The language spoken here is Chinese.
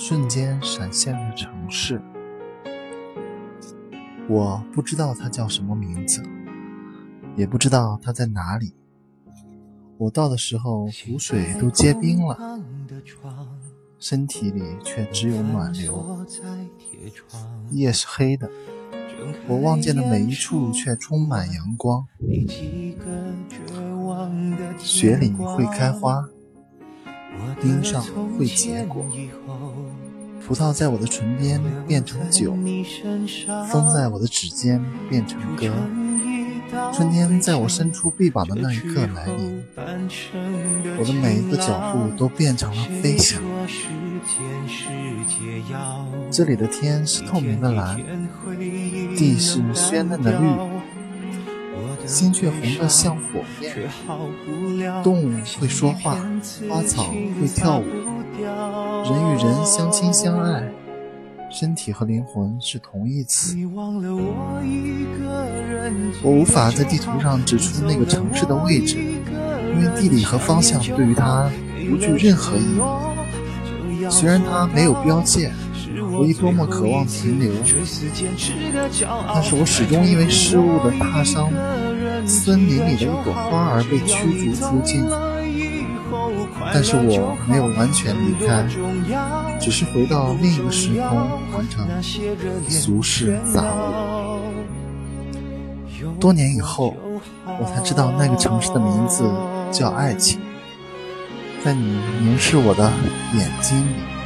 瞬间闪现的城市。我不知道它叫什么名字，也不知道它在哪里。我到的时候，湖水都结冰了，身体里却只有暖流。夜是黑的，我望见的每一处却充满阳光。雪里会开花，盯上会结果。葡萄在我的唇边变成酒，风在我的指尖变成歌。春天在我伸出臂膀的那一刻来临，我的每一个脚步都变成了飞翔。这里的天是透明的蓝，地是鲜嫩的绿，心却红得像火焰。动物会说话，花草会跳舞，人与人相亲相爱。身体和灵魂是同义词。我无法在地图上指出那个城市的位置，因为地理和方向对于它不具任何意义。虽然它没有标界，我亦多么渴望停留，但是我始终因为失误的踏伤森林里的一朵花儿被驱逐出境。但是我没有完全离开，只是回到另一个时空，完成俗世杂物。多年以后，我才知道那个城市的名字叫爱情，在你凝视我的眼睛里。